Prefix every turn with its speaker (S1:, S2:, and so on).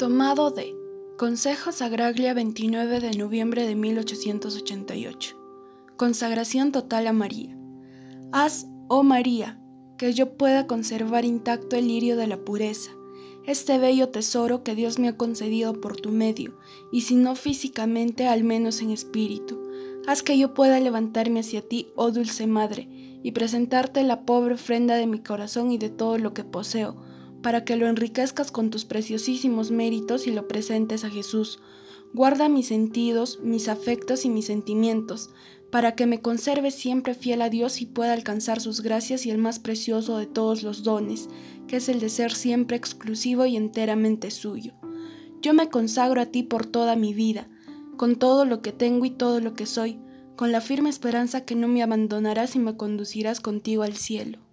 S1: Tomado de Consejo Sagraglia 29 de noviembre de 1888. Consagración total a María. Haz, oh María, que yo pueda conservar intacto el lirio de la pureza, este bello tesoro que Dios me ha concedido por tu medio, y si no físicamente, al menos en espíritu. Haz que yo pueda levantarme hacia ti, oh dulce Madre, y presentarte la pobre ofrenda de mi corazón y de todo lo que poseo, para que lo enriquezcas con tus preciosísimos méritos y lo presentes a Jesús. Guarda mis sentidos, mis afectos y mis sentimientos, para que me conserve siempre fiel a Dios y pueda alcanzar sus gracias y el más precioso de todos los dones, que es el de ser siempre exclusivo y enteramente suyo. Yo me consagro a ti por toda mi vida, con todo lo que tengo y todo lo que soy, con la firme esperanza que no me abandonarás y me conducirás contigo al cielo.